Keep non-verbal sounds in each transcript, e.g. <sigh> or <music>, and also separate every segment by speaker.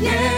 Speaker 1: yeah.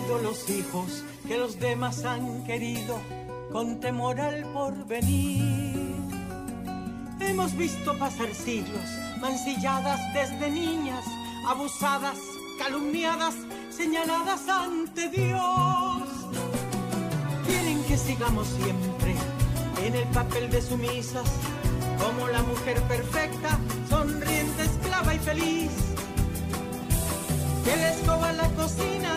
Speaker 1: Los hijos que los demás han querido con temor al porvenir. Hemos visto pasar siglos, mancilladas desde niñas, abusadas, calumniadas, señaladas ante Dios. Quieren que sigamos siempre en el papel de sumisas, como la mujer perfecta, sonriente, esclava y feliz. Que les escoba la cocina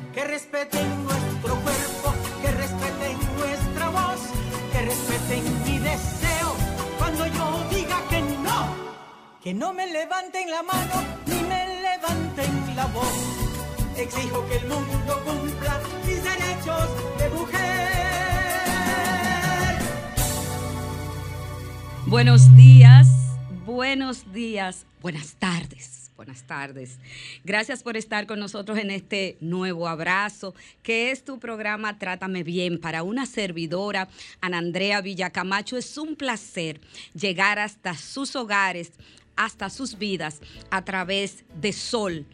Speaker 1: que respeten nuestro cuerpo, que respeten nuestra voz, que respeten mi deseo cuando yo diga que no, que no me levanten la mano ni me levanten la voz. Exijo que el mundo cumpla mis derechos de mujer.
Speaker 2: Buenos días, buenos días, buenas tardes Buenas tardes. Gracias por estar con nosotros en este nuevo abrazo, que es tu programa Trátame Bien. Para una servidora, Ana Andrea Villacamacho, es un placer llegar hasta sus hogares, hasta sus vidas, a través de Sol.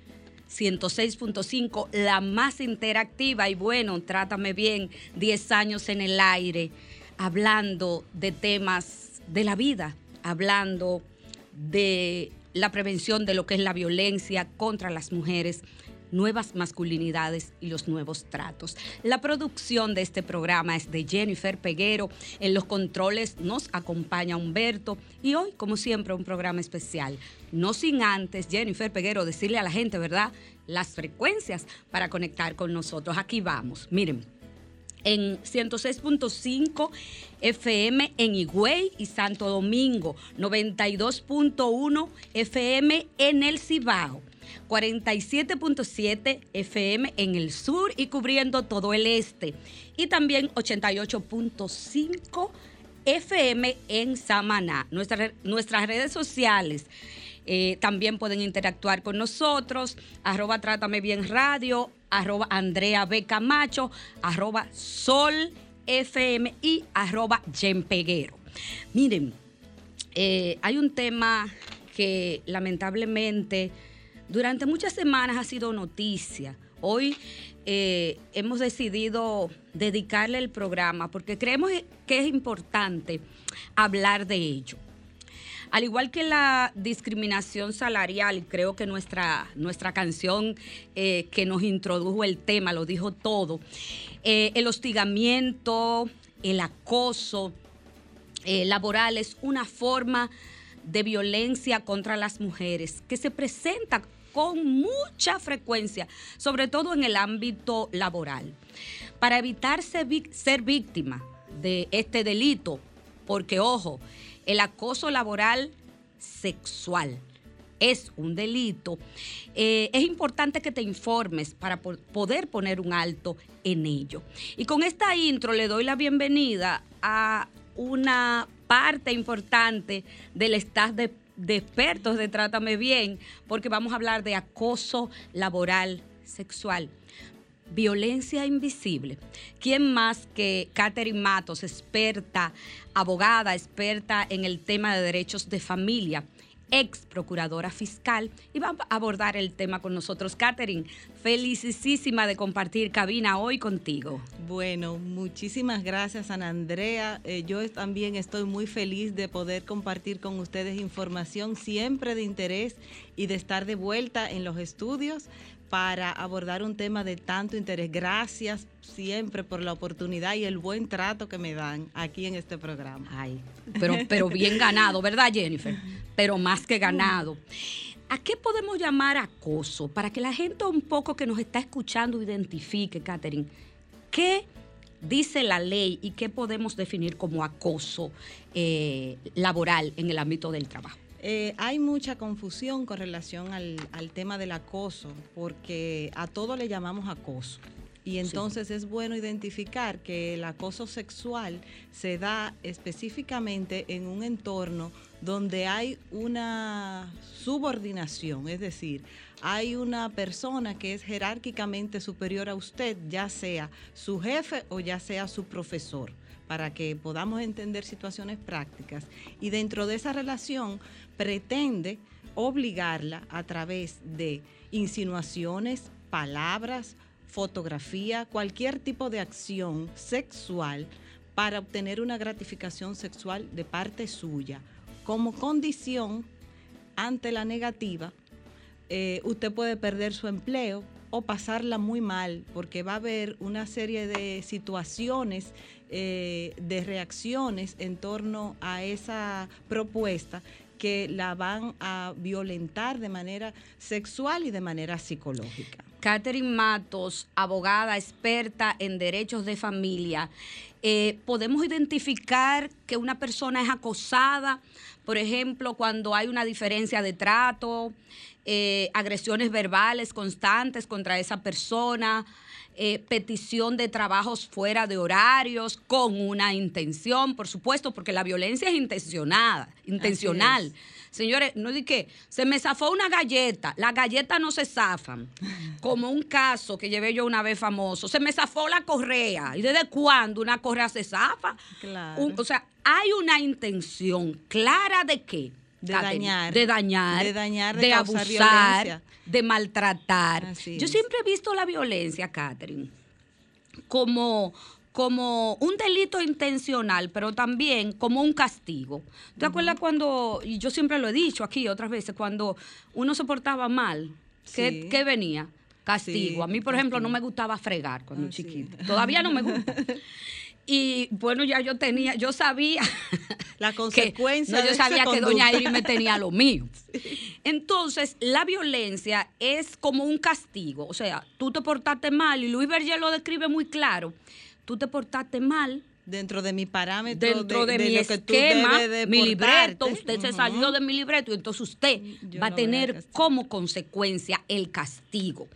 Speaker 2: 106.5, la más interactiva y bueno, trátame bien, 10 años en el aire, hablando de temas de la vida, hablando de la prevención de lo que es la violencia contra las mujeres, nuevas masculinidades y los nuevos tratos. La producción de este programa es de Jennifer Peguero. En los controles nos acompaña Humberto y hoy, como siempre, un programa especial. No sin antes, Jennifer Peguero, decirle a la gente, ¿verdad? Las frecuencias para conectar con nosotros. Aquí vamos. Miren, en 106.5 FM en Higüey y Santo Domingo, 92.1 FM en el Cibao. 47.7 FM en el sur y cubriendo todo el este. Y también 88.5 FM en Samaná. nuestras redes sociales eh, también pueden interactuar con nosotros. Arroba Trátame Bien Radio, arroba Andrea B. Camacho, arroba Sol FM y arroba Jen Peguero. Miren, eh, hay un tema que lamentablemente durante muchas semanas ha sido noticia. Hoy eh, hemos decidido dedicarle el programa porque creemos que es importante hablar de ello. Al igual que la discriminación salarial, creo que nuestra, nuestra canción eh, que nos introdujo el tema lo dijo todo, eh, el hostigamiento, el acoso laboral es una forma de violencia contra las mujeres que se presenta con mucha frecuencia, sobre todo en el ámbito laboral. Para evitar ser, víctima de este delito, porque ojo, el acoso laboral sexual es un delito, eh, es importante que te informes para poder poner un alto en ello. Y con esta intro le doy la bienvenida a una parte importante del staff de de expertos de Trátame Bien, porque vamos a hablar de acoso laboral sexual. Violencia invisible. ¿Quién más que Catherine Matos, experta, abogada, experta en el tema de derechos de familia? ex procuradora fiscal, y va a abordar el tema con nosotros. Catherine, felicísima de compartir cabina hoy contigo.
Speaker 3: Bueno, muchísimas gracias, Ana Andrea. Eh, yo también estoy muy feliz de poder compartir con ustedes información siempre de interés y de estar de vuelta en los estudios para abordar un tema de tanto interés. Gracias siempre por la oportunidad y el buen trato que me dan aquí en este programa.
Speaker 2: Ay, pero, bien ganado, ¿verdad, Jennifer? Pero más que ganado. ¿A qué podemos llamar acoso? Para que la gente un poco que nos está escuchando identifique, Catherine, ¿qué dice la ley y qué podemos definir como acoso eh, laboral en el ámbito del trabajo?
Speaker 3: Eh, hay mucha confusión con relación al, tema del acoso, porque a todo le llamamos acoso. Y entonces es bueno identificar que el acoso sexual se da específicamente en un entorno donde hay una subordinación, es decir, hay una persona que es jerárquicamente superior a usted, ya sea su jefe o ya sea su profesor para que podamos entender situaciones prácticas. Y dentro de esa relación pretende obligarla a través de insinuaciones, palabras, fotografía, cualquier tipo de acción sexual para obtener una gratificación sexual de parte suya. Como condición, ante la negativa, eh, usted puede perder su empleo o pasarla muy mal, porque va a haber una serie de situaciones eh, de reacciones en torno a esa propuesta que la van a violentar de manera sexual y de manera psicológica.
Speaker 2: Catherine Matos, abogada experta en derechos de familia, eh, podemos identificar que una persona es acosada, por ejemplo, cuando hay una diferencia de trato, eh, agresiones verbales constantes contra esa persona, eh, petición de trabajos fuera de horarios con una intención, por supuesto, porque la violencia es intencionada, intencional. Señores, no di que se me zafó una galleta, las galletas no se zafan. <laughs> Como un caso que llevé yo una vez famoso, se me zafó la correa. ¿Y desde cuándo una correa se zafa? Claro. o sea, hay una intención clara de qué?
Speaker 3: De dañar.
Speaker 2: De dañar.
Speaker 3: De dañar,
Speaker 2: de, abusar, de maltratar. Yo siempre he visto la violencia, Catherine, como, como un delito intencional, pero también como un castigo. ¿Te acuerdas cuando, y yo siempre lo he dicho aquí otras veces, cuando uno se portaba mal, ¿qué, venía? Castigo. a mí, por ejemplo, no me gustaba fregar cuando ah, chiquita. Todavía no me gusta. <laughs> Y bueno, ya yo tenía, yo sabía. <laughs>
Speaker 3: La consecuencia.
Speaker 2: yo sabía que doña Iris me tenía lo mío. <laughs> Entonces, la violencia es como un castigo. O sea, tú te portaste mal, y Luis Berger lo describe muy claro. Tú te portaste mal,
Speaker 3: dentro de mi parámetro,
Speaker 2: dentro de, mi esquema, mi libreto, usted se salió de mi libreto y entonces usted va a tener como consecuencia el castigo.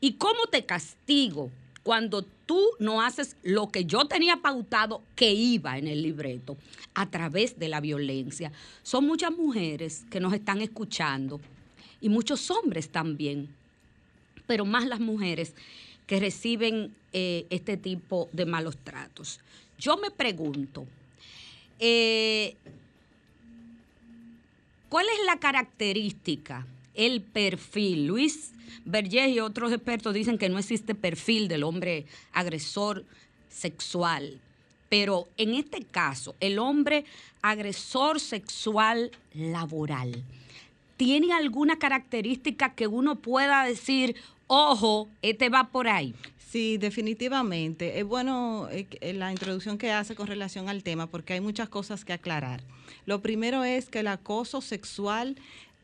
Speaker 2: ¿Y cómo te castigo? Cuando tú no haces lo que yo tenía pautado que iba en el libreto a través de la violencia. Son muchas mujeres que nos están escuchando y muchos hombres también, pero más las mujeres que reciben eh, este tipo de malos tratos. Yo me pregunto, eh, ¿cuál es la característica el perfil. Luis Berger y otros expertos dicen que no existe perfil del hombre agresor sexual. Pero en este caso, el hombre agresor sexual laboral, ¿tiene alguna característica que uno pueda decir, ojo, este va por ahí?
Speaker 3: Sí, definitivamente. Es bueno eh, eh, la introducción que hace con relación al tema porque hay muchas cosas que aclarar. Lo primero es que el acoso sexual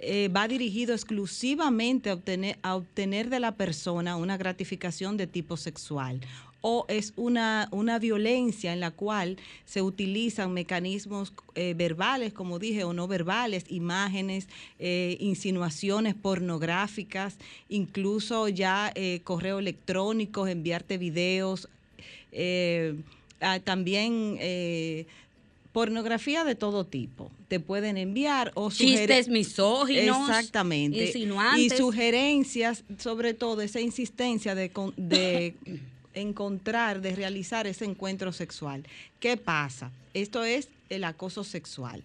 Speaker 3: eh, va dirigido exclusivamente a obtener, a obtener de la persona una gratificación de tipo sexual o es una, una violencia en la cual se utilizan mecanismos eh, verbales, como dije, o no verbales, imágenes, eh, insinuaciones pornográficas, incluso ya eh, correo electrónicos, enviarte videos, ah, también pornografía de todo tipo. Te pueden enviar o
Speaker 2: chistes misóginos,
Speaker 3: exactamente,
Speaker 2: insinuantes.
Speaker 3: y sugerencias, sobre todo esa insistencia de, de <coughs> encontrar, de realizar ese encuentro sexual. ¿Qué pasa? Esto es el acoso sexual.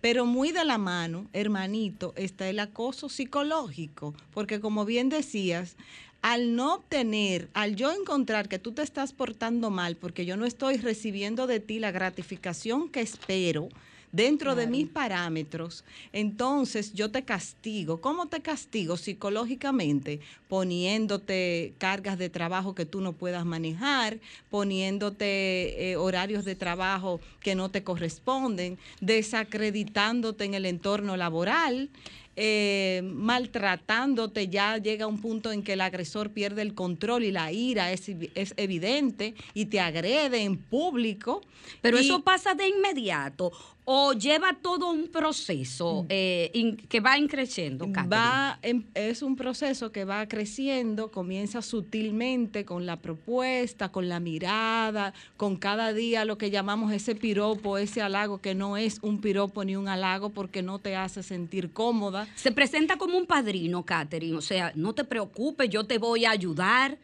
Speaker 3: Pero muy de la mano, hermanito, está el acoso psicológico, porque como bien decías, al no obtener, al yo encontrar que tú te estás portando mal porque yo no estoy recibiendo de ti la gratificación que espero, dentro de mis parámetros, entonces yo te castigo. ¿Cómo te castigo? Psicológicamente, poniéndote cargas de trabajo que tú no puedas manejar, poniéndote eh, horarios de trabajo que no te corresponden, desacreditándote en el entorno laboral. Eh, maltratándote, ya llega un punto en que el agresor pierde el control y la ira es, evidente y te agrede en público.
Speaker 2: Pero eso pasa de inmediato o lleva todo un proceso mm. eh, que va creciendo.
Speaker 3: Va, es un proceso que va creciendo, comienza sutilmente con la propuesta, con la mirada, con cada día lo que llamamos ese piropo, ese halago que no es un piropo ni un halago porque no te hace sentir cómoda.
Speaker 2: Se presenta como un padrino, Catherine, o sea, no te preocupes, yo te voy a ayudar.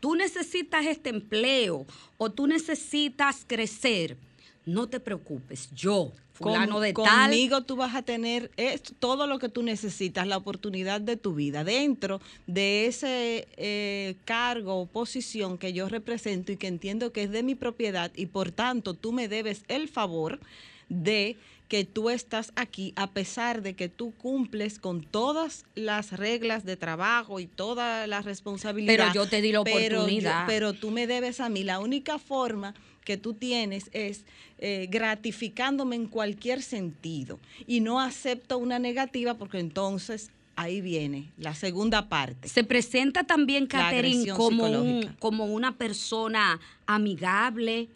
Speaker 2: Tú necesitas este empleo o tú necesitas crecer no te preocupes, yo, fulano de
Speaker 3: tal. Conmigo tú vas a tener todo lo que tú necesitas, la oportunidad de tu vida, dentro de ese eh, cargo o posición que yo represento y que entiendo que es de mi propiedad y por tanto tú me debes el favor de que tú estás aquí a pesar de que tú cumples con todas las reglas de trabajo y toda la responsabilidad.
Speaker 2: Pero yo te di la oportunidad.
Speaker 3: pero tú me debes a mí. La única forma que tú tienes es eh, gratificándome en cualquier sentido. Y no acepto una negativa porque entonces ahí viene la segunda parte.
Speaker 2: Se presenta también, Catherine, como, como una persona amigable,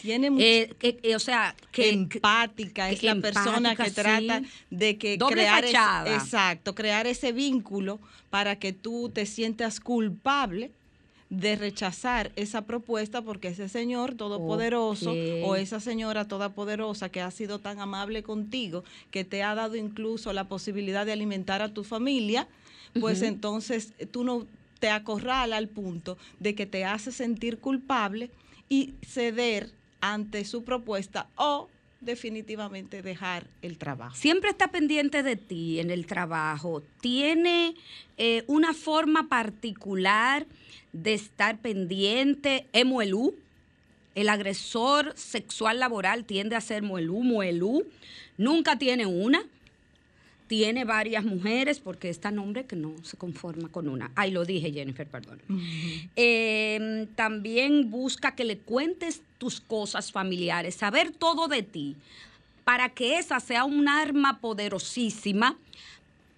Speaker 3: tiene
Speaker 2: eh, eh, o sea, que
Speaker 3: empática, es la persona que trata de que crear exacto, crear ese vínculo para que tú te sientas culpable de rechazar esa propuesta porque ese señor todopoderoso o esa señora todopoderosa que ha sido tan amable contigo, que te ha dado incluso la posibilidad de alimentar a tu familia, pues entonces tú no te acorrala al punto de que te hace sentir culpable y ceder ante su propuesta o definitivamente dejar el trabajo.
Speaker 2: Siempre está pendiente de ti en el trabajo. ¿Tiene eh, una forma particular de estar pendiente? ¿Es muelú? El agresor sexual laboral tiende a ser muelú, muelú. Nunca tiene una tiene varias mujeres, porque está nombre que no se conforma con una. Ay, lo dije, Jennifer, perdón. Em, también busca que le cuentes tus cosas familiares, saber todo de ti, para que esa sea un arma poderosísima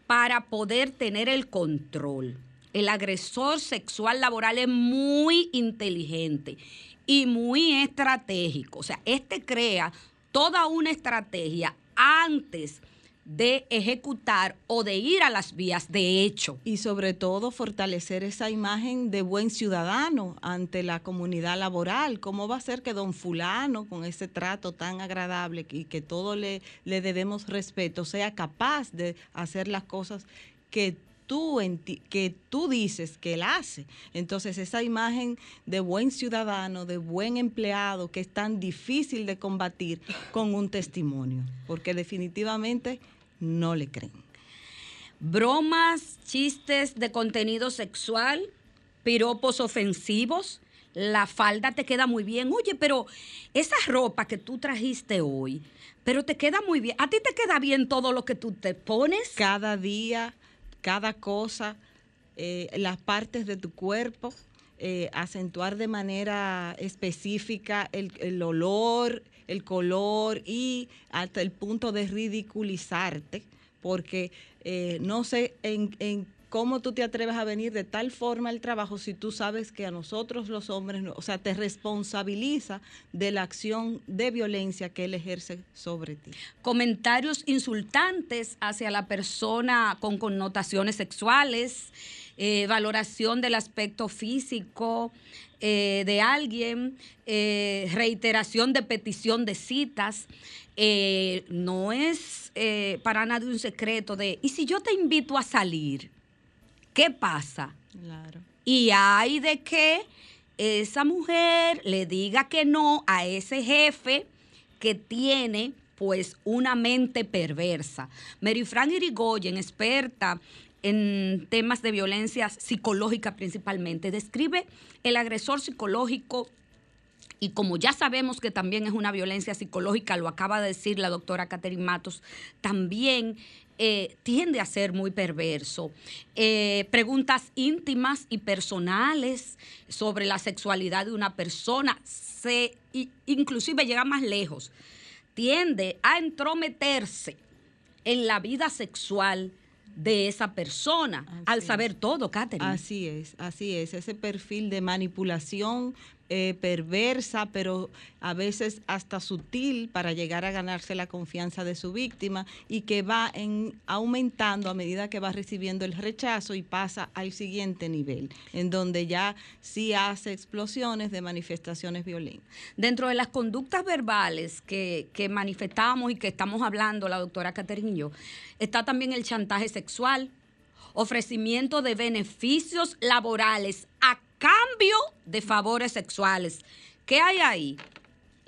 Speaker 2: para poder tener el control. El agresor sexual laboral es muy inteligente y muy estratégico. O sea, este crea toda una estrategia antes de ejecutar o de ir a las vías de hecho.
Speaker 3: Y sobre todo fortalecer esa imagen de buen ciudadano ante la comunidad laboral. ¿Cómo va a ser que don fulano, con ese trato tan agradable y que todo le, le debemos respeto, sea capaz de hacer las cosas que tú, que tú dices que él hace. Entonces, esa imagen de buen ciudadano, de buen empleado, que es tan difícil de combatir con un testimonio, porque definitivamente no le creen.
Speaker 2: bromas, chistes de contenido sexual, piropos ofensivos. La falda te queda muy bien. Oye, pero esa ropa que tú trajiste hoy, pero te queda muy bien. ¿A ti te queda bien todo lo que tú te pones?
Speaker 3: Cada día, cada cosa, eh, las partes de tu cuerpo, eh, acentuar de manera específica el, olor, el color y hasta el punto de ridiculizarte, porque eh, no sé en, cómo tú te atreves a venir de tal forma al trabajo si tú sabes que a nosotros los hombres, o sea, te responsabiliza de la acción de violencia que él ejerce sobre ti.
Speaker 2: Comentarios insultantes hacia la persona con connotaciones sexuales, eh, valoración del aspecto físico, eh, de alguien, eh, reiteración de petición de citas. No es para nadie un secreto de, ¿y si yo te invito a salir? ¿Qué pasa? Claro. Y hay de que esa mujer le diga que no a ese jefe que tiene pues una mente perversa. Mary Fran Irigoyen, experta en temas de violencia psicológica principalmente. Describe el agresor psicológico y como ya sabemos que también es una violencia psicológica, lo acaba de decir la doctora Catherine Matos, también eh, tiende a ser muy perverso. Eh, preguntas íntimas y personales sobre la sexualidad de una persona, se, inclusive llega más lejos, tiende a entrometerse en la vida sexual de esa persona al saber todo, Catherine.
Speaker 3: Así es, así es, ese perfil de manipulación eh, perversa, pero a veces hasta sutil para llegar a ganarse la confianza de su víctima y que va en, aumentando a medida que va recibiendo el rechazo y pasa al siguiente nivel, en donde ya sí hace explosiones de manifestaciones violentas.
Speaker 2: Dentro de las conductas verbales que, que manifestamos y que estamos hablando la doctora Catherine y yo, está también el chantaje sexual, ofrecimiento de beneficios laborales a cambio de favores sexuales. ¿Qué hay ahí?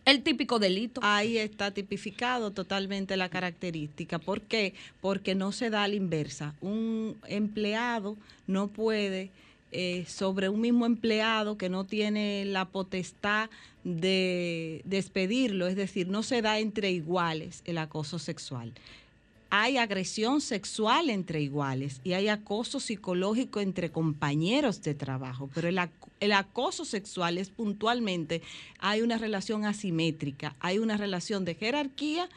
Speaker 2: El típico delito.
Speaker 3: Ahí está tipificado totalmente la característica. ¿Por qué? Porque no se da a la inversa. Un empleado no puede, eh, sobre un mismo empleado que no tiene la potestad de despedirlo, es decir, no se da entre iguales el acoso sexual hay agresión sexual entre iguales y hay acoso psicológico entre compañeros de trabajo, pero el, acoso sexual es puntualmente, hay una relación asimétrica, hay una relación de jerarquía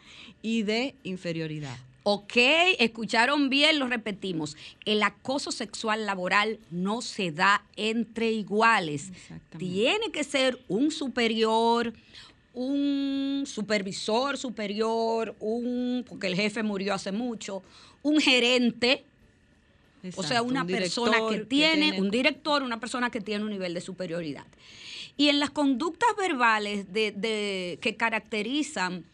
Speaker 3: y de inferioridad.
Speaker 2: Ok, escucharon bien, lo repetimos. El acoso sexual laboral no se da entre iguales. Tiene que ser un superior, un supervisor superior, un, porque el jefe murió hace mucho, un gerente, o sea, una persona que tiene, un director, una persona que tiene un nivel de superioridad. Y en las conductas verbales de, que caracterizan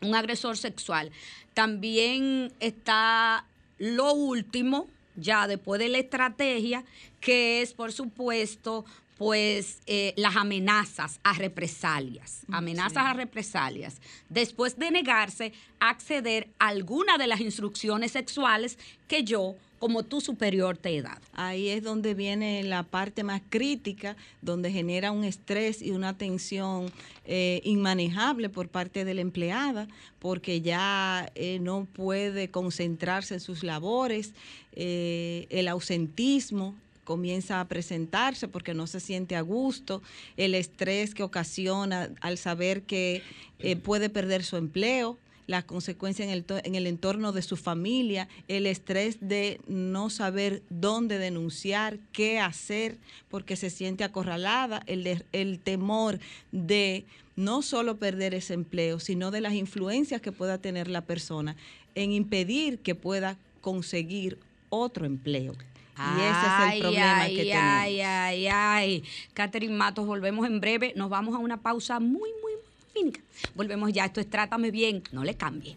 Speaker 2: un agresor sexual, también está lo último, ya después de la estrategia, que es, por supuesto, pues eh, las amenazas a represalias, mm, amenazas a represalias, después de negarse a acceder a alguna de las instrucciones sexuales que yo como tu superior te he dado.
Speaker 3: Ahí es donde viene la parte más crítica, donde genera un estrés y una tensión eh, inmanejable por parte de la empleada, porque ya eh, no puede concentrarse en sus labores, el ausentismo, comienza a presentarse porque no se siente a gusto, el estrés que ocasiona al saber que eh, puede perder su empleo, las consecuencias en el, en el entorno de su familia, el estrés de no saber dónde denunciar, qué hacer, porque se siente acorralada, el, el temor de no solo perder ese empleo, sino de las influencias que pueda tener la persona en impedir que pueda conseguir otro empleo. Y ese es el problema que tenemos.
Speaker 2: Ay, ay, ay. Catherine Matos, volvemos en breve. Nos vamos a una pausa muy, muy, muy fínica. Volvemos ya. Esto es Trátame Bien. No le cambie.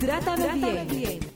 Speaker 4: Trátame, bien.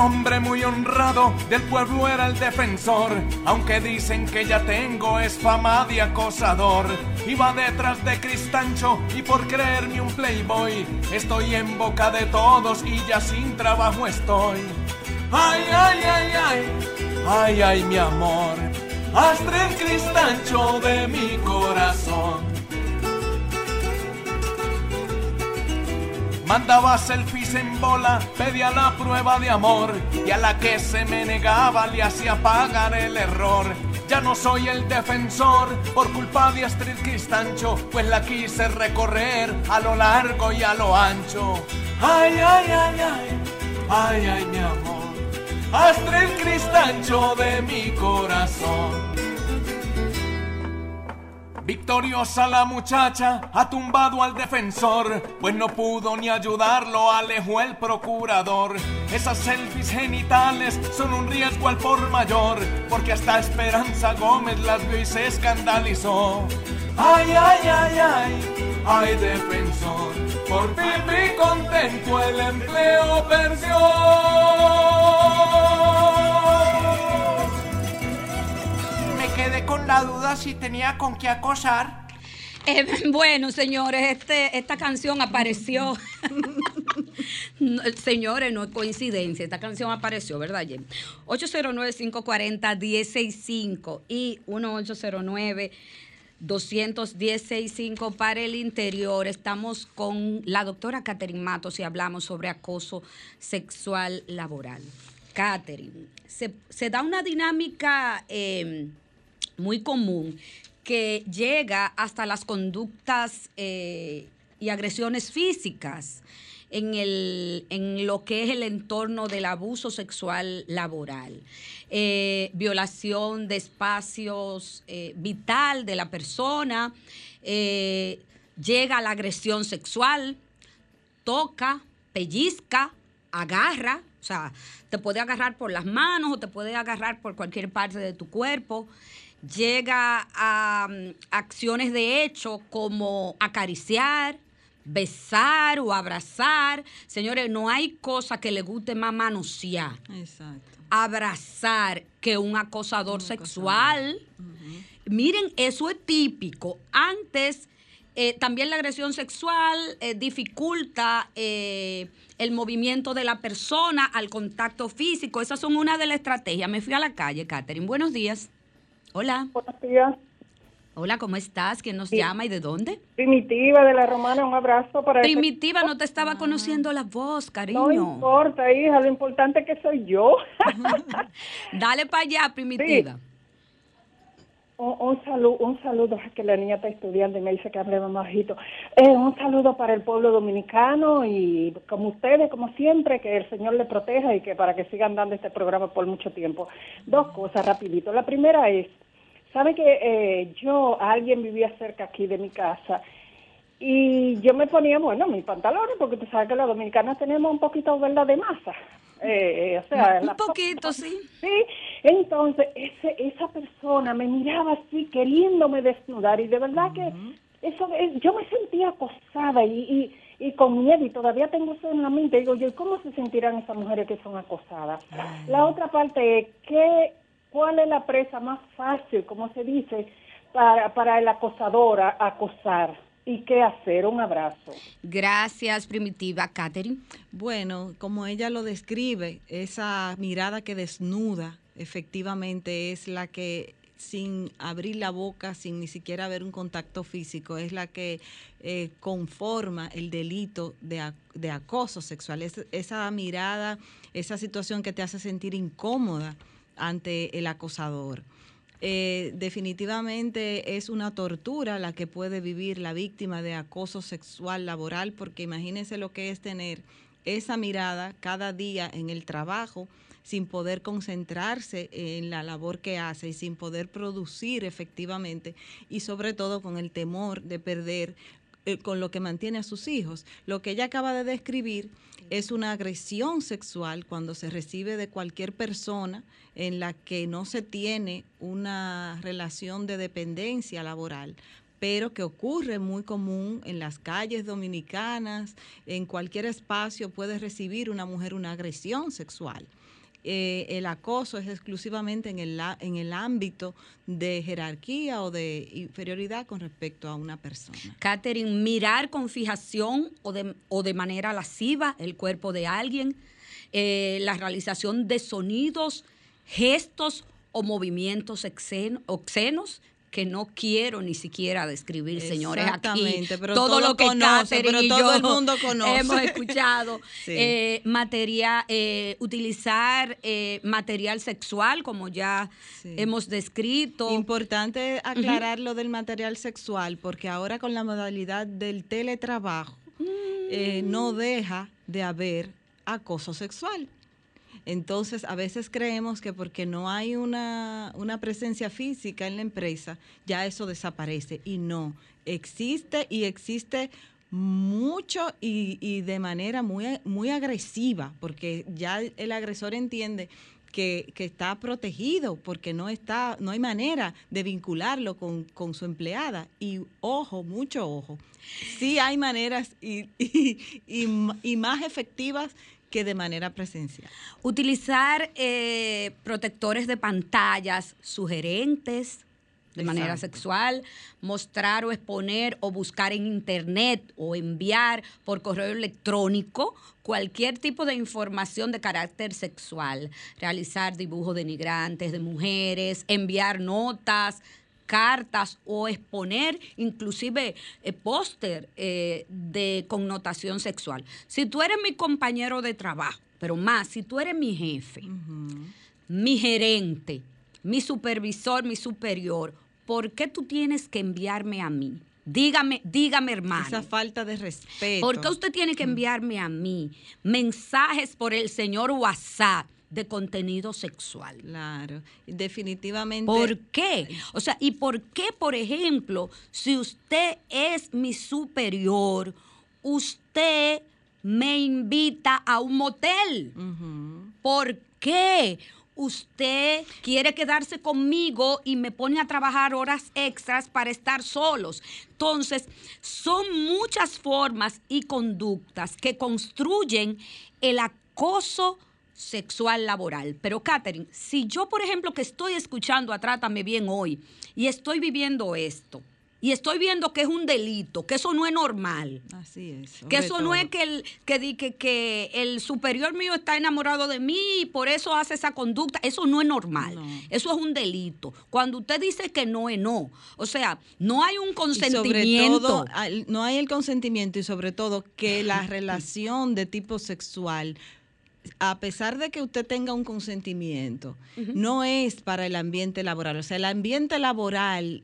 Speaker 5: Hombre muy honrado, del pueblo era el defensor, aunque dicen que ya tengo es fama de acosador. Iba detrás de Cristancho y por creerme un playboy, estoy en boca de todos y ya sin trabajo estoy. Ay, ay, ay, ay, ay, ay, mi amor, Astrid Cristancho de mi corazón. Mandaba selfies en bola, pedía la prueba de amor y a la que se me negaba le hacía pagar el error. Ya no soy el defensor por culpa de Astrid Cristancho, pues la quise recorrer a lo largo y a lo ancho. Ay, ay, ay, ay, ay, ay, mi amor, Astrid Cristancho de mi corazón. Victoriosa la muchacha ha tumbado al defensor, pues no pudo ni ayudarlo, alejó el procurador. Esas selfies genitales son un riesgo al por mayor, porque hasta Esperanza Gómez las vio y se escandalizó. Ay, ay, ay, ay, ay, defensor, por pipi contento el empleo perdió.
Speaker 6: La duda si tenía con qué acosar.
Speaker 2: Eh, bueno, señores, este, esta canción apareció. <laughs> señores, no es coincidencia. Esta canción apareció, ¿verdad, Jen? 809-540-165 y 1809 210 para el interior. Estamos con la doctora Catherine Matos y hablamos sobre acoso sexual laboral. Catherine, se, da una dinámica eh, muy común que llega hasta las conductas eh, y agresiones físicas en, el, en, lo que es el entorno del abuso sexual laboral. Eh, violación de espacios eh, vital de la persona, llega a la agresión sexual, toca, pellizca, agarra, o sea, te puede agarrar por las manos o te puede agarrar por cualquier parte de tu cuerpo llega a mm, acciones de hecho como acariciar, besar o abrazar. Señores, no hay cosa que le guste más manosear. Exacto. Abrazar que un acosador sexual. Miren, eso es típico. Antes, eh, también la agresión sexual eh, dificulta eh, el movimiento de la persona al contacto físico. Esas son una de las estrategias. Me fui a la calle, Catherine. Buenos días. Hola.
Speaker 7: Buenos días.
Speaker 2: Hola, ¿cómo estás? ¿Quién nos llama y de dónde?
Speaker 7: Primitiva de la Romana, un abrazo para
Speaker 2: Primitiva, no te estaba conociendo la voz, cariño.
Speaker 7: No importa, hija, lo importante es que soy yo. <laughs>
Speaker 2: Dale para allá, Primitiva.
Speaker 7: Un, saludo, un saludo, que la niña está estudiando y me dice que hable más bajito. Eh, un saludo para el pueblo dominicano y como ustedes, como siempre, que el Señor le proteja y que para que sigan dando este programa por mucho tiempo. Dos cosas rapidito. La primera es, ¿sabe que eh, yo, alguien vivía cerca aquí de mi casa y yo me ponía, bueno, mis pantalones, porque tú sabes que los dominicanos tenemos un poquito, ¿verdad?, de masa. Eh, o sea,
Speaker 2: un poquito, sí.
Speaker 7: Sí, entonces ese, esa persona me miraba así queriéndome desnudar y de verdad que eso yo me sentía acosada y, y, con miedo y todavía tengo eso en la mente. Digo yo, ¿cómo se sentirán esas mujeres que son acosadas? La otra parte es, ¿qué, ¿cuál es la presa más fácil, como se dice, para, para el acosador acosar? Y qué hacer. Un abrazo.
Speaker 2: Gracias, Primitiva. Catherine.
Speaker 3: Bueno, como ella lo describe, esa mirada que desnuda efectivamente es la que sin abrir la boca, sin ni siquiera haber un contacto físico, es la que eh, conforma el delito de, de acoso sexual. esa mirada, esa situación que te hace sentir incómoda ante el acosador. Eh, definitivamente es una tortura la que puede vivir la víctima de acoso sexual laboral, porque imagínense lo que es tener esa mirada cada día en el trabajo sin poder concentrarse en la labor que hace y sin poder producir efectivamente y sobre todo con el temor de perder eh, con lo que mantiene a sus hijos. Lo que ella acaba de describir es una agresión sexual cuando se recibe de cualquier persona en la que no se tiene una relación de dependencia laboral pero que ocurre muy común en las calles dominicanas, en cualquier espacio puede recibir una mujer una agresión sexual. Eh, el acoso es exclusivamente en el, en el ámbito de jerarquía o de inferioridad con respecto a una persona.
Speaker 2: Catherine, mirar con fijación o de, o de manera lasciva el cuerpo de alguien, eh, la realización de sonidos, gestos o movimientos obscenos que no quiero ni siquiera describir, señores, aquí.
Speaker 3: Pero todo, lo que conoce, pero todo el mundo conoce.
Speaker 2: hemos escuchado. <laughs> eh, materia, eh, utilizar eh, material sexual, como ya hemos descrito.
Speaker 3: Importante aclarar lo del material sexual, porque ahora con la modalidad del teletrabajo, eh, no deja de haber acoso sexual. Entonces, a veces creemos que porque no hay una, presencia física en la empresa, ya eso desaparece. Y no, existe y existe mucho y, de manera muy, muy agresiva, porque ya el agresor entiende que, está protegido, porque no está, no hay manera de vincularlo con, su empleada. Y ojo, mucho ojo. Sí hay maneras y, <laughs> y más efectivas que de manera presencial.
Speaker 2: Utilizar eh, protectores de pantallas sugerentes de manera sexual, mostrar o exponer o buscar en internet o enviar por correo electrónico cualquier tipo de información de carácter sexual, realizar dibujos denigrantes de mujeres, enviar notas, cartas o exponer inclusive eh, póster eh, de connotación sexual. Si tú eres mi compañero de trabajo, pero más, si tú eres mi jefe, mi gerente, mi supervisor, mi superior, ¿por qué tú tienes que enviarme a mí? Dígame, dígame, hermano.
Speaker 3: Esa falta de respeto.
Speaker 2: ¿Por qué usted tiene que enviarme a mí mensajes por el señor WhatsApp? De contenido sexual.
Speaker 3: Claro, definitivamente.
Speaker 2: ¿Por qué? O sea, ¿y por qué, por ejemplo, si usted es mi superior, usted me invita a un motel? ¿Por qué? usted quiere quedarse conmigo y me pone a trabajar horas extras para estar solos. Entonces, son muchas formas y conductas que construyen el acoso sexual laboral. Pero Catherine, si yo, por ejemplo, que estoy escuchando a Trátame Bien hoy y estoy viviendo esto, y estoy viendo que es un delito, que eso no es normal.
Speaker 3: Así es.
Speaker 2: Que eso no es que el, que, que, que, el superior mío está enamorado de mí y por eso hace esa conducta. Eso no es normal. Eso es un delito. Cuando usted dice que no es no. O sea, no hay un consentimiento.
Speaker 3: no hay el consentimiento y sobre todo que la relación de tipo sexual a pesar de que usted tenga un consentimiento, no es para el ambiente laboral. O sea, el ambiente laboral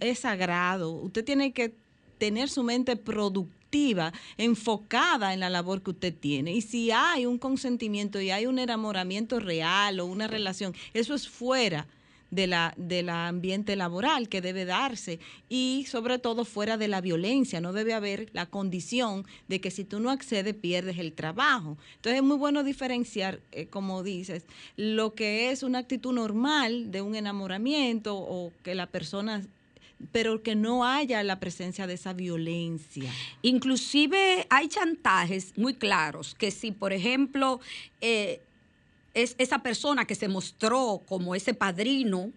Speaker 3: es sagrado. Usted tiene que tener su mente productiva, enfocada en la labor que usted tiene. Y si hay un consentimiento y hay un enamoramiento real o una relación, eso es fuera de la, del ambiente laboral que debe darse y sobre todo fuera de la violencia. No debe haber la condición de que si tú no accedes pierdes el trabajo. Entonces es muy bueno diferenciar, eh, como dices, lo que es una actitud normal de un enamoramiento o que la persona pero que no haya la presencia de esa violencia.
Speaker 2: Inclusive hay chantajes muy claros que si, por ejemplo, eh, es esa persona que se mostró como ese padrino.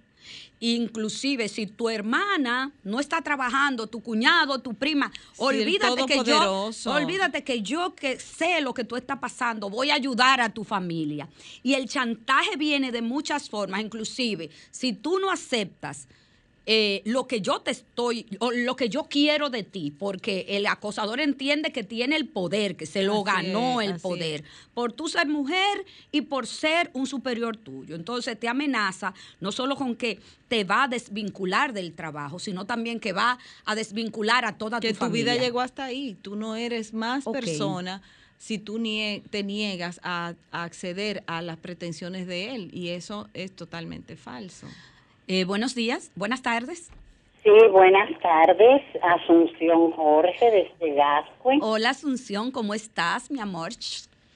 Speaker 2: Inclusive si tu hermana no está trabajando, tu cuñado, tu prima, olvídate que yo, olvídate que yo que sé lo que tú estás pasando, voy a ayudar a tu familia. Y el chantaje viene de muchas formas, inclusive si tú no aceptas eh, lo que yo te estoy, o lo que yo quiero de ti, porque el acosador entiende que tiene el poder, que se lo ganó el poder, por tú ser mujer y por ser un superior tuyo. Entonces te amenaza no solo con que te va a desvincular del trabajo, sino también que va a desvincular a toda tu familia.
Speaker 3: Que tu vida llegó hasta ahí, tú no eres más persona si tú te niegas a acceder a las pretensiones de él, y eso es totalmente falso.
Speaker 2: Eh, buenos días, buenas tardes.
Speaker 8: Sí, buenas tardes. Asunción Jorge desde Gascue.
Speaker 2: Hola Asunción, ¿cómo estás, mi amor?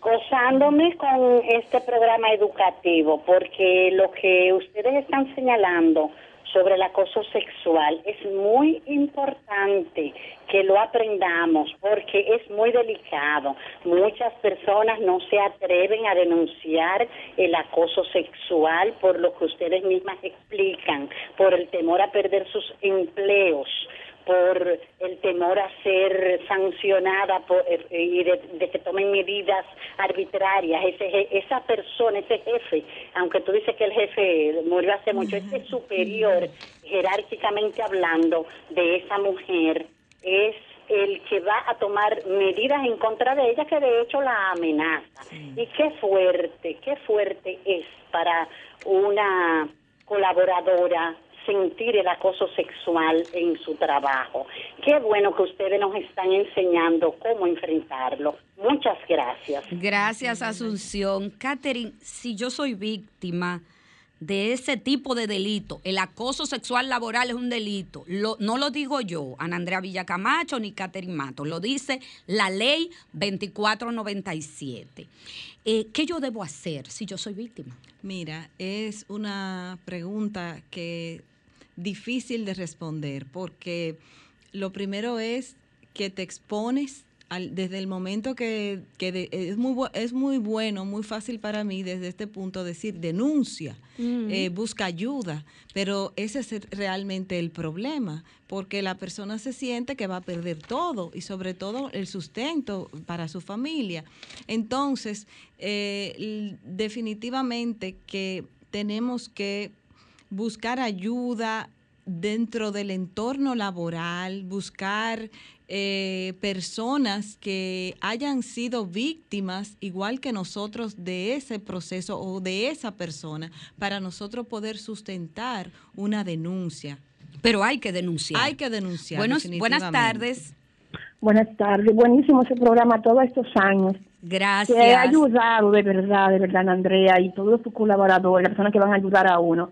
Speaker 8: Gozándome con este programa educativo, porque lo que ustedes están señalando sobre el acoso sexual es muy importante que lo aprendamos porque es muy delicado. Muchas personas no se atreven a denunciar el acoso sexual por lo que ustedes mismas explican, por el temor a perder sus empleos por el temor a ser sancionada por, eh, y de, que tomen medidas arbitrarias. Ese, esa persona, ese jefe, aunque tú dices que el jefe murió hace mucho, ese superior, jerárquicamente hablando, de esa mujer, es el que va a tomar medidas en contra de ella que de hecho la amenaza. Y qué fuerte, qué fuerte es para una colaboradora sentir el acoso sexual en su trabajo. Qué bueno que ustedes nos están enseñando cómo enfrentarlo. Muchas gracias.
Speaker 2: Gracias, Asunción. Catherine, si yo soy víctima de ese tipo de delito, el acoso sexual laboral es un delito, no lo digo yo, Ana Andrea Villacamacho ni Catherine Mato, lo dice la ley 2497. Eh, ¿Qué yo debo hacer si yo soy víctima?
Speaker 3: Mira, es una pregunta que difícil de responder porque lo primero es que te expones desde el momento que, es, muy, es muy bueno, muy fácil para mí desde este punto decir denuncia, mm. eh, busca ayuda, pero ese es realmente el problema, porque la persona se siente que va a perder todo y sobre todo el sustento para su familia. Entonces, eh, definitivamente que tenemos que buscar ayuda dentro del entorno laboral, buscar eh, personas que hayan sido víctimas, igual que nosotros, de ese proceso o de esa persona, para nosotros poder sustentar una denuncia.
Speaker 2: Pero hay que denunciar.
Speaker 3: Hay que denunciar.
Speaker 2: buenas tardes.
Speaker 9: Buenas tardes. Buenísimo ese programa todos estos años.
Speaker 2: Gracias.
Speaker 9: Que ha ayudado de verdad, de verdad, Andrea, y todos sus colaboradores, las personas que van a ayudar a uno.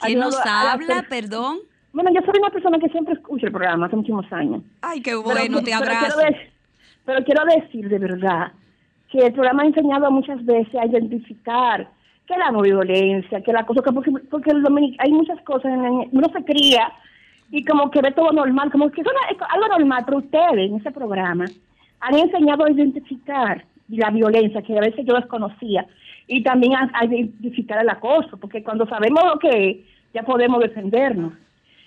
Speaker 2: ¿Quién nos habla? Perdón.
Speaker 9: Bueno, yo soy una persona que siempre escucha el programa hace muchísimos años.
Speaker 2: Ay, qué bueno, te abrazo.
Speaker 9: Pero quiero, decir de verdad que el programa ha enseñado muchas veces a identificar que la no violencia, que la cosa, que porque, porque hay muchas cosas, en uno se cría y como que ve todo normal, como que es algo normal, pero ustedes en ese programa han enseñado a identificar la violencia que a veces yo desconocía y también a, identificar el acoso, porque cuando sabemos lo que es, ya podemos defendernos.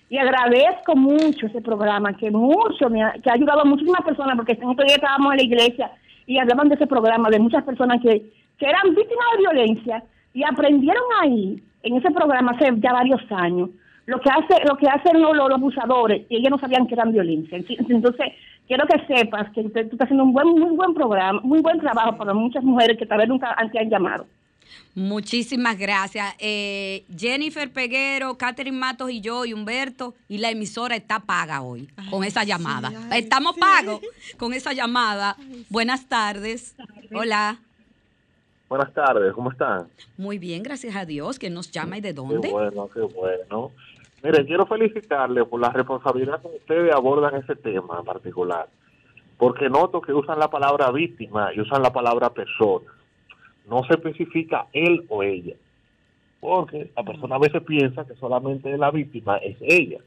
Speaker 9: Y agradezco mucho ese programa, que mucho me ha, que ha ayudado a muchísimas personas, porque en otro día estábamos en la iglesia y hablaban de ese programa, de muchas personas que, que eran víctimas de violencia y aprendieron ahí, en ese programa hace ya varios años, lo que hace lo que hacen los, los abusadores y ellos no sabían que eran violencia. Entonces, quiero que sepas que tú estás haciendo un buen, muy buen programa, muy buen trabajo para muchas mujeres que tal vez nunca antes han llamado.
Speaker 2: Muchísimas gracias. Eh, Jennifer Peguero, Catherine Matos y yo y Humberto y la emisora está paga hoy con esa llamada. Estamos pagos con esa llamada. Buenas tardes. Hola.
Speaker 10: Buenas tardes, ¿cómo están?
Speaker 2: Muy bien, gracias a Dios. ¿Quién nos llama y de dónde?
Speaker 10: Qué bueno, qué bueno. Miren, quiero felicitarle por la responsabilidad con ustedes abordan ese tema en particular, porque noto que usan la palabra víctima y usan la palabra persona. No se especifica él o ella, porque la persona a veces piensa que solamente la víctima es ella.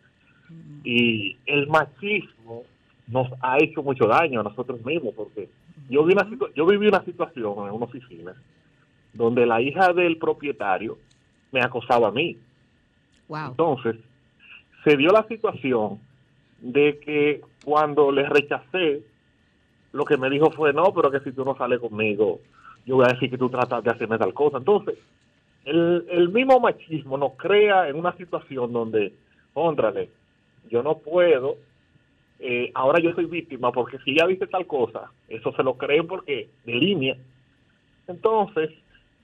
Speaker 10: Y el machismo nos ha hecho mucho daño a nosotros mismos, porque yo, vi una yo viví una situación en una oficina donde la hija del propietario me acosaba a mí entonces, se dio la situación de que cuando le rechacé, lo que me dijo fue, no, pero que si tú no sales conmigo, yo voy a decir que tú tratas de hacerme tal cosa. Entonces, el, el mismo machismo nos crea en una situación donde, contrale, yo no puedo, eh, ahora yo soy víctima porque si ya dice tal cosa, eso se lo creen porque de línea. Entonces,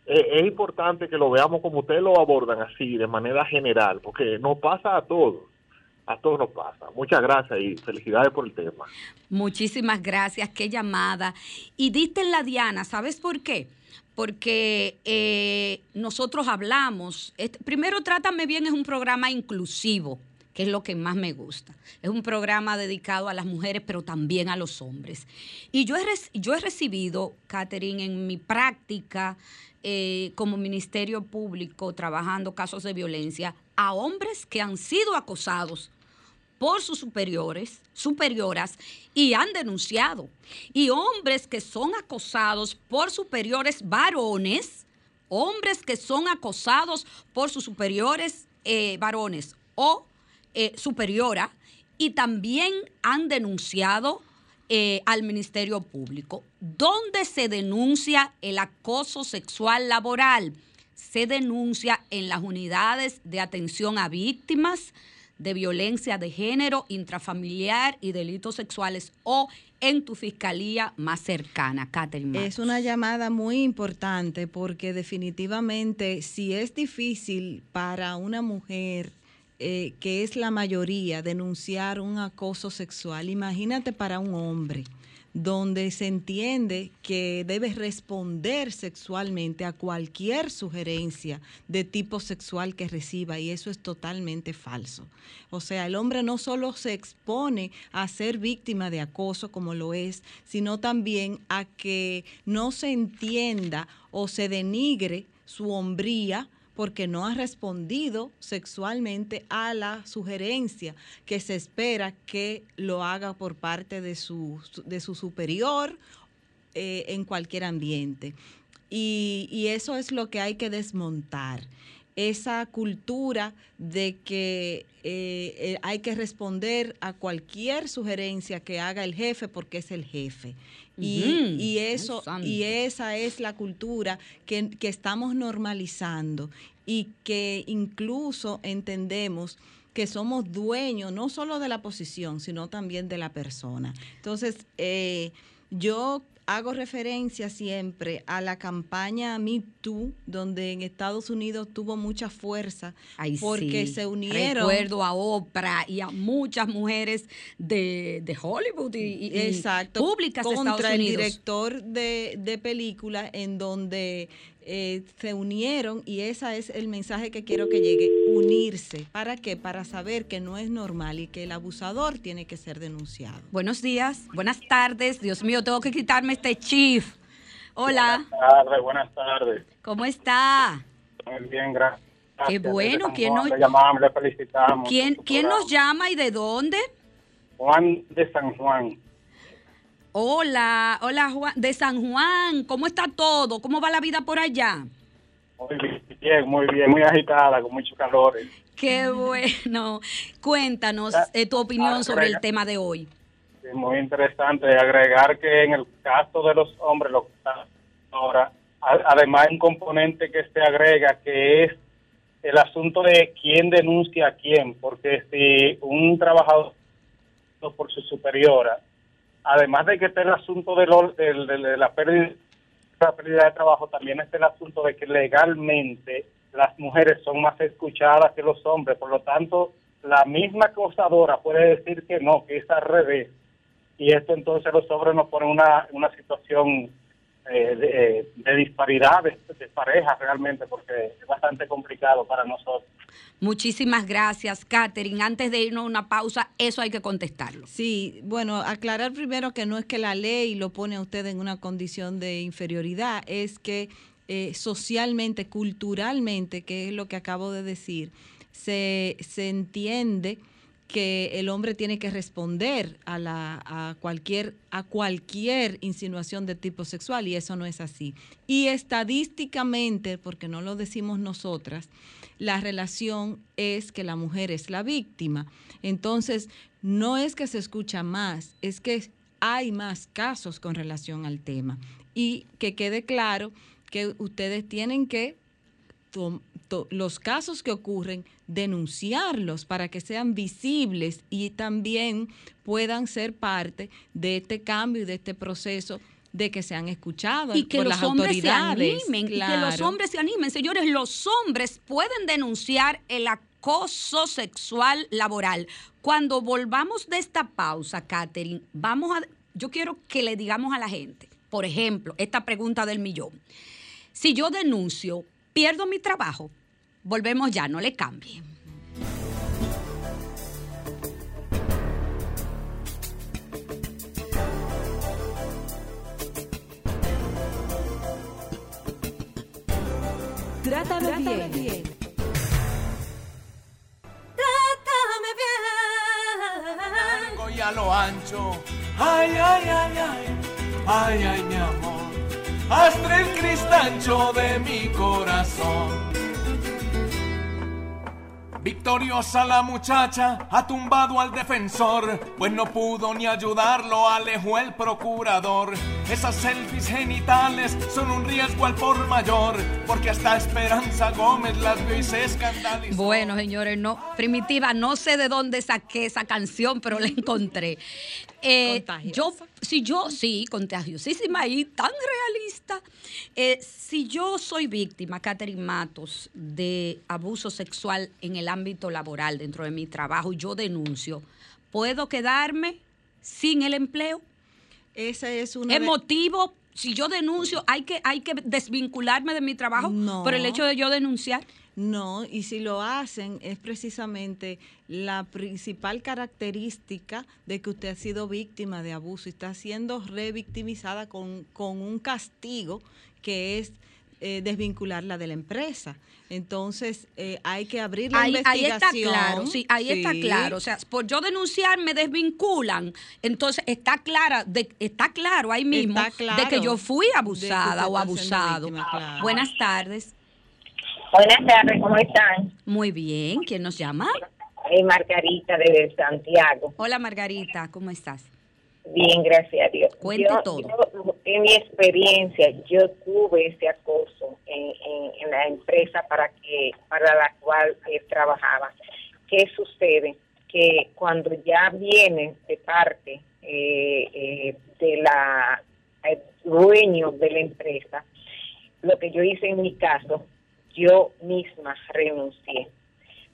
Speaker 10: es importante que lo veamos como ustedes lo abordan así, de manera general, porque nos pasa a todos. A todos nos pasa. Muchas gracias y felicidades por el tema.
Speaker 2: Muchísimas gracias, qué llamada. Y diste la Diana, ¿sabes por qué? Porque eh, nosotros hablamos, primero Trátame Bien es un programa inclusivo que es lo que más me gusta. Es un programa dedicado a las mujeres, pero también a los hombres. Y yo he, yo he recibido, Catherine, en mi práctica eh, como Ministerio Público, trabajando casos de violencia, a hombres que han sido acosados por sus superiores, superioras, y han denunciado. Y hombres que son acosados por superiores varones, hombres que son acosados por sus superiores eh, varones o eh, superiora, y también han denunciado eh, al Ministerio Público. ¿Dónde se denuncia el acoso sexual laboral? Se denuncia en las unidades de atención a víctimas, de violencia de género, intrafamiliar y delitos sexuales o en tu fiscalía más cercana, Catherine.
Speaker 3: Es una llamada muy importante porque definitivamente si es difícil para una mujer eh, que es la mayoría denunciar un acoso sexual, imagínate para un hombre donde se entiende que debe responder sexualmente a cualquier sugerencia de tipo sexual que reciba y eso es totalmente falso. O sea, el hombre no solo se expone a ser víctima de acoso como lo es, sino también a que no se entienda o se denigre su hombría, porque no ha respondido sexualmente a la sugerencia que se espera que lo haga por parte de su, de su superior eh, en cualquier ambiente. Y, eso es lo que hay que desmontar esa cultura de que eh, eh, hay que responder a cualquier sugerencia que haga el jefe porque es el jefe. Y, eso, y esa es la cultura que, estamos normalizando y que incluso entendemos que somos dueños no solo de la posición, sino también de la persona. Entonces, eh, yo hago referencia siempre a la campaña Me Too, donde en Estados Unidos tuvo mucha fuerza porque se unieron.
Speaker 2: Recuerdo a Oprah y a muchas mujeres de, Hollywood y,
Speaker 3: Exacto, públicas contra el director de, de películas en donde eh, se unieron y ese es el mensaje que quiero que llegue, unirse. ¿Para qué? Para saber que no es normal y que el abusador tiene que ser denunciado.
Speaker 2: Buenos días, buenas tardes. Dios mío, tengo que quitarme este chief. Hola.
Speaker 11: Buenas tardes, buenas tardes.
Speaker 2: ¿Cómo está?
Speaker 11: Muy bien, gracias.
Speaker 2: Qué bueno, ¿quién nos,
Speaker 11: llamamos, le felicitamos.
Speaker 2: ¿Quién, ¿quién nos llama y de dónde?
Speaker 11: Juan de San Juan.
Speaker 2: Hola, hola Juan, de San Juan, ¿cómo está todo? ¿Cómo va la vida por allá?
Speaker 11: Muy bien, muy bien, muy agitada, con mucho calor.
Speaker 2: Qué bueno. Cuéntanos eh, tu opinión sobre el tema de hoy.
Speaker 11: muy interesante agregar que en el caso de los hombres, lo que está ahora, además hay un componente que se agrega que es el asunto de quién denuncia a quién, porque si un trabajador por su superiora además de que está el asunto de, la, pérdida, la pérdida de trabajo, también está el asunto de que legalmente las mujeres son más escuchadas que los hombres, por lo tanto, la misma acosadora puede decir que no, que es al revés. Y esto entonces los hombres nos ponen una, una situación eh, de, de, disparidad de, pareja realmente, porque es bastante complicado para nosotros.
Speaker 2: Muchísimas gracias, Catherine. Antes de irnos a una pausa, eso hay que contestarlo.
Speaker 3: Sí, bueno, aclarar primero que no es que la ley lo pone a usted en una condición de inferioridad, es que eh, socialmente, culturalmente, que es lo que acabo de decir, se, se entiende que el hombre tiene que responder a, la, a, cualquier, a cualquier insinuación de tipo sexual y eso no es así. Y estadísticamente, porque no lo decimos nosotras, la relación es que la mujer es la víctima. Entonces, no es que se escucha más, es que hay más casos con relación al tema. Y que quede claro que ustedes tienen que los casos que ocurren, denunciarlos para que sean visibles y también puedan ser parte de este cambio y de este proceso de que sean escuchados
Speaker 2: y que
Speaker 3: por
Speaker 2: los
Speaker 3: las
Speaker 2: hombres
Speaker 3: autoridades.
Speaker 2: se animen y que los hombres se animen. Señores los hombres pueden denunciar el acoso sexual laboral. Cuando volvamos de esta pausa Catherine vamos a yo quiero que le digamos a la gente por ejemplo esta pregunta del millón. Si yo denuncio pierdo mi trabajo Volvemos ya, no le cambie.
Speaker 4: Trátame, Trátame bien. bien.
Speaker 1: Trátame
Speaker 5: bien. Tengo ya lo ancho. Ay, ay, ay, ay. Ay, ay, mi amor. Hasta el cristancho de mi corazón. Victoriosa la muchacha ha tumbado al defensor, pues no pudo ni ayudarlo, alejó el procurador. Esas selfies genitales son un riesgo al por mayor, porque hasta Esperanza Gómez las vio y se escandalizó.
Speaker 2: Bueno, señores, no, primitiva, no sé de dónde saqué esa canción, pero la encontré. Eh, yo, si yo, sí, contagiosísima y tan realista. Eh, si yo soy víctima, Catherine Matos, de abuso sexual en el ámbito laboral dentro de mi trabajo y yo denuncio, ¿puedo quedarme sin el empleo?
Speaker 3: Ese es una
Speaker 2: ¿Es
Speaker 3: de-
Speaker 2: motivo? Si yo denuncio, ¿hay que, hay que desvincularme de mi trabajo
Speaker 3: No.
Speaker 2: por el hecho de yo denunciar?
Speaker 3: No, y si lo hacen es precisamente la principal característica de que usted ha sido víctima de abuso y está siendo revictimizada con, con un castigo que es eh, desvincularla de la empresa. Entonces, eh, hay que abrir la
Speaker 2: Ahí, ahí
Speaker 3: investigación.
Speaker 2: está claro, sí, ahí está claro. O sea, por yo denunciar me desvinculan. Entonces está clara, de, está claro ahí mismo
Speaker 3: claro
Speaker 2: de que yo fui abusada o abusado.
Speaker 3: víctima, claro.
Speaker 2: Buenas tardes.
Speaker 12: Buenas tardes, ¿cómo están?
Speaker 2: Muy bien, ¿quién nos llama?
Speaker 12: Soy Margarita de Santiago.
Speaker 2: Hola Margarita, ¿cómo estás?
Speaker 12: Bien, gracias a Dios.
Speaker 2: Cuente
Speaker 12: Yo-
Speaker 2: todo.
Speaker 12: yo, en mi experiencia, yo tuve ese acoso en, en- la empresa para que para la cual eh, trabajaba. ¿Qué sucede? Que cuando ya viene de parte eh, eh, de la el dueño de la empresa, lo que yo hice en mi caso, yo misma renuncié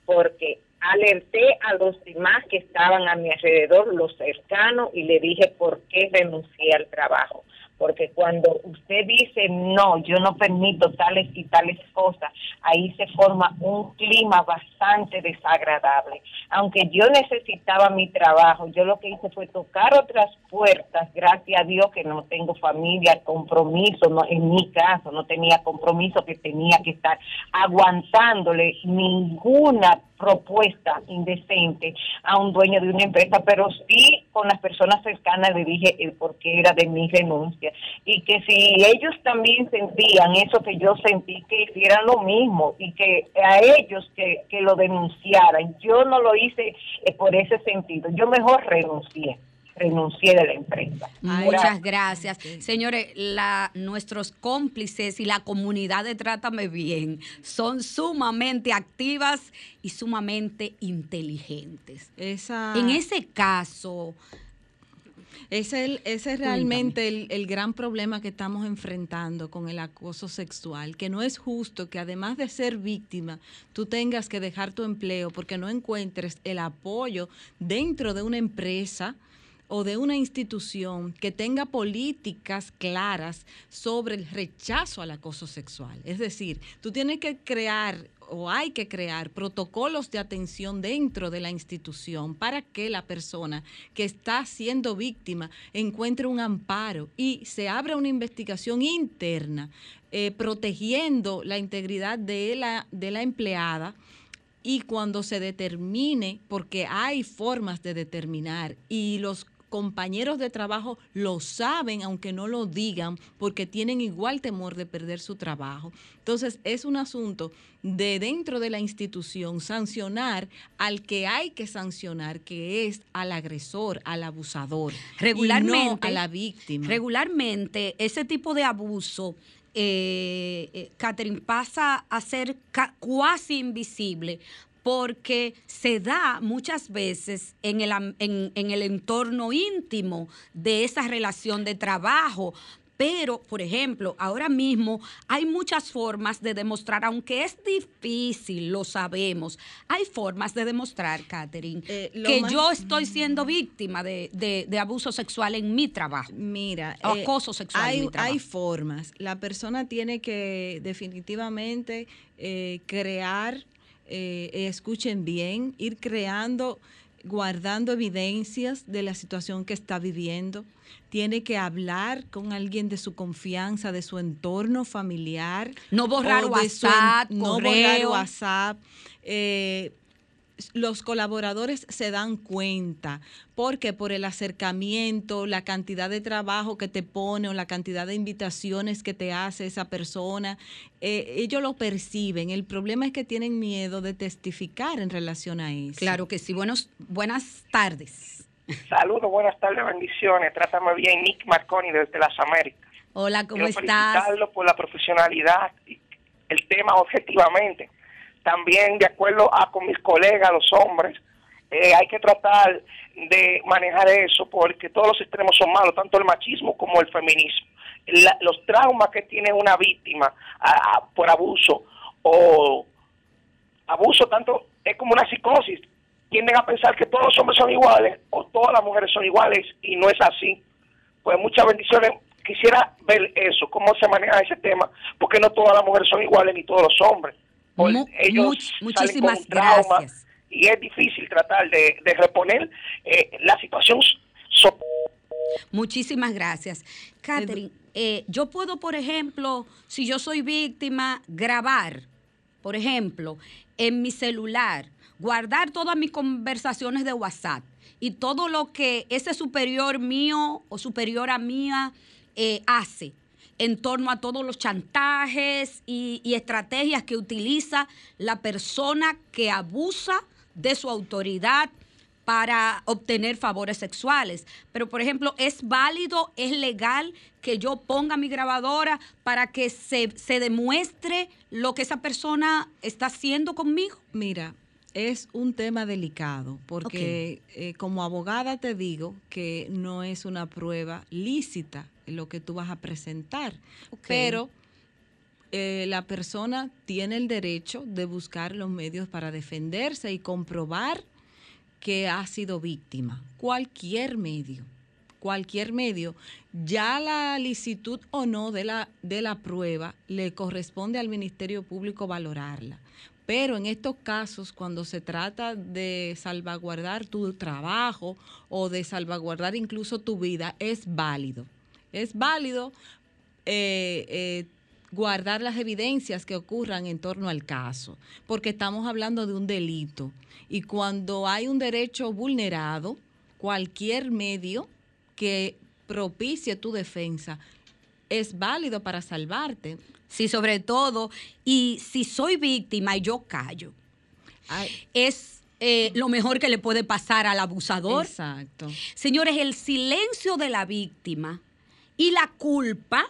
Speaker 12: porque alerté a los demás que estaban a mi alrededor, los cercanos, y le dije por qué renuncié al trabajo. Porque cuando usted dice, no, yo no permito tales y tales cosas, ahí se forma un clima bastante desagradable. Aunque yo necesitaba mi trabajo, yo lo que hice fue tocar otras puertas, gracias a Dios que no tengo familia, compromiso, no, en mi caso no tenía compromiso que tenía que estar aguantándole ninguna propuesta indecente a un dueño de una empresa, pero sí con las personas cercanas le dije el por qué era de mi renuncia. Y que si ellos también sentían eso que yo sentí, que hicieran lo mismo y que a ellos que, que lo denunciaran. Yo no lo hice eh, por ese sentido, yo mejor renuncié, renuncié de la empresa.
Speaker 2: Muchas gracias. Señores, la, nuestros cómplices y la comunidad de Trátame Bien son sumamente activas y sumamente inteligentes.
Speaker 3: Esa,
Speaker 2: En ese caso,
Speaker 3: Es el, ese es realmente el, el gran problema que estamos enfrentando con el acoso sexual, que no es justo que además de ser víctima, tú tengas que dejar tu empleo porque no encuentres el apoyo dentro de una empresa o de una institución que tenga políticas claras sobre el rechazo al acoso sexual. Es decir, tú tienes que crear o hay que crear protocolos de atención dentro de la institución para que la persona que está siendo víctima encuentre un amparo y se abra una investigación interna eh, protegiendo la integridad de la, de la empleada y cuando se determine, porque hay formas de determinar y los compañeros de trabajo lo saben, aunque no lo digan, porque tienen igual temor de perder su trabajo. Entonces, es un asunto de dentro de la institución sancionar al que hay que sancionar, que es al agresor, al abusador, y no
Speaker 2: regularmente
Speaker 3: a la víctima.
Speaker 2: Regularmente ese tipo de abuso, eh, eh, Catherine, pasa a ser cuasi invisible porque se da muchas veces en el, en- en el entorno íntimo de esa relación de trabajo. Pero, por ejemplo, ahora mismo hay muchas formas de demostrar, aunque es difícil, lo sabemos, hay formas de demostrar, Catherine,
Speaker 3: Eh,
Speaker 2: que
Speaker 3: más-
Speaker 2: yo estoy siendo víctima de, de- de abuso sexual en mi trabajo.
Speaker 3: Mira,
Speaker 2: O
Speaker 3: eh,
Speaker 2: acoso sexual en
Speaker 3: hay,
Speaker 2: mi trabajo.
Speaker 3: hay formas. La persona tiene que definitivamente eh, crear, eh, escuchen bien, ir creando guardando evidencias de la situación que está viviendo. Tiene que hablar con alguien de su confianza, de su entorno familiar.
Speaker 2: No borrar
Speaker 3: o su
Speaker 2: WhatsApp,
Speaker 3: no borrar. WhatsApp. Eh, los colaboradores se dan cuenta porque por el acercamiento, la cantidad de trabajo que te pone o la cantidad de invitaciones que te hace esa persona, eh, ellos lo perciben. El problema es que tienen miedo de testificar en relación a eso.
Speaker 2: Claro que sí. Buenos, buenas tardes.
Speaker 13: Saludos, buenas tardes, bendiciones. Trátame bien, Nick Marconi desde las Américas.
Speaker 2: Hola, ¿cómo
Speaker 13: Quiero
Speaker 2: estás?
Speaker 13: felicitarlo por la profesionalidad y el tema objetivamente. También, de acuerdo a con mis colegas, los hombres, eh, hay que tratar de manejar eso porque todos los extremos son malos, tanto el machismo como el feminismo. La- los traumas que tiene una víctima por abuso o abuso tanto es como una psicosis. Tienden a pensar que todos los hombres son iguales o todas las mujeres son iguales y no es así. Pues muchas bendiciones. Quisiera ver eso, cómo se maneja ese tema, porque no todas las mujeres son iguales ni todos los hombres. Por-
Speaker 2: Mu-
Speaker 13: ellos
Speaker 2: muchísimas
Speaker 13: con un trauma
Speaker 2: gracias.
Speaker 13: y es difícil tratar de, de reponer eh, la situación. so-
Speaker 2: Muchísimas gracias. Catherine, eh, yo puedo, por ejemplo, si yo soy víctima, grabar, por ejemplo, en mi celular, guardar todas mis conversaciones de WhatsApp y todo lo que ese superior mío o superiora mía eh, hace en torno a todos los chantajes y, y estrategias que utiliza la persona que abusa de su autoridad para obtener favores sexuales. Pero, por ejemplo, ¿es válido, es legal que yo ponga mi grabadora para que se, se demuestre lo que esa persona está haciendo conmigo?
Speaker 3: Mira, es un tema delicado porque eh, como abogada te digo que no es una prueba lícita lo que tú vas a presentar, pero eh, la persona tiene el derecho de buscar los medios para defenderse y comprobar que ha sido víctima. Cualquier medio, cualquier medio, ya la licitud o no de la, de la prueba le corresponde al Ministerio Público valorarla. Pero en estos casos, cuando se trata de salvaguardar tu trabajo o de salvaguardar incluso tu vida, es válido. Es válido eh, eh, guardar las evidencias que ocurran en torno al caso, porque estamos hablando de un delito. Y cuando hay un derecho vulnerado, cualquier medio que propicie tu defensa es válido para salvarte.
Speaker 2: Sí, sobre todo, y si soy víctima y yo callo, es eh, lo mejor que le puede pasar al abusador.
Speaker 3: Exacto.
Speaker 2: Señores, el silencio de la víctima y la culpa,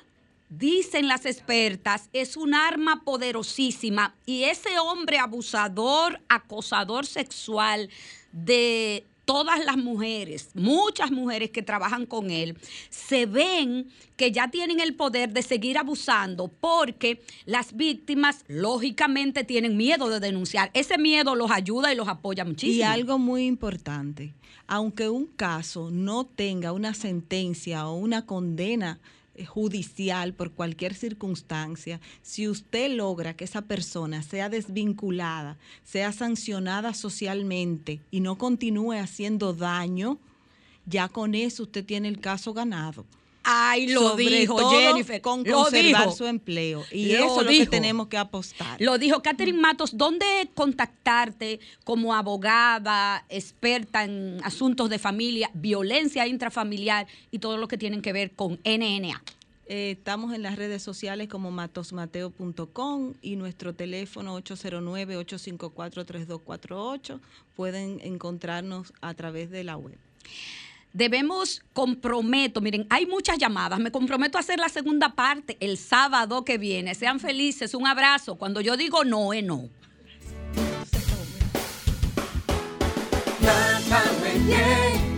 Speaker 2: dicen las expertas, es un arma poderosísima. Y ese hombre abusador, acosador sexual de todas las mujeres, muchas mujeres que trabajan con él, se ven que ya tienen el poder de seguir abusando porque las víctimas lógicamente tienen miedo de denunciar. Ese miedo los ayuda y los apoya muchísimo.
Speaker 3: Y algo muy importante, aunque un caso no tenga una sentencia o una condena eh, judicial por cualquier circunstancia, si usted logra que esa persona sea desvinculada, sea sancionada socialmente y no continúe haciendo daño, ya con eso usted tiene el caso ganado.
Speaker 2: Ay, lo
Speaker 3: Sobre
Speaker 2: dijo
Speaker 3: todo
Speaker 2: Jennifer.
Speaker 3: Con conservar
Speaker 2: dijo.
Speaker 3: su empleo. Y
Speaker 2: Lo
Speaker 3: eso es lo
Speaker 2: dijo.
Speaker 3: que tenemos que apostar.
Speaker 2: Lo dijo Catherine Matos, ¿dónde contactarte como abogada, experta en asuntos de familia, violencia intrafamiliar y todo lo que tienen que ver con NNA?
Speaker 3: Eh, estamos en las redes sociales como matosmateo.com y nuestro teléfono 809-854-3248. Pueden encontrarnos a través de la web.
Speaker 2: Debemos, comprometo, miren, hay muchas llamadas, me comprometo a hacer la segunda parte el sábado que viene. Sean felices, un abrazo. Cuando yo digo no, es no.
Speaker 1: Me llega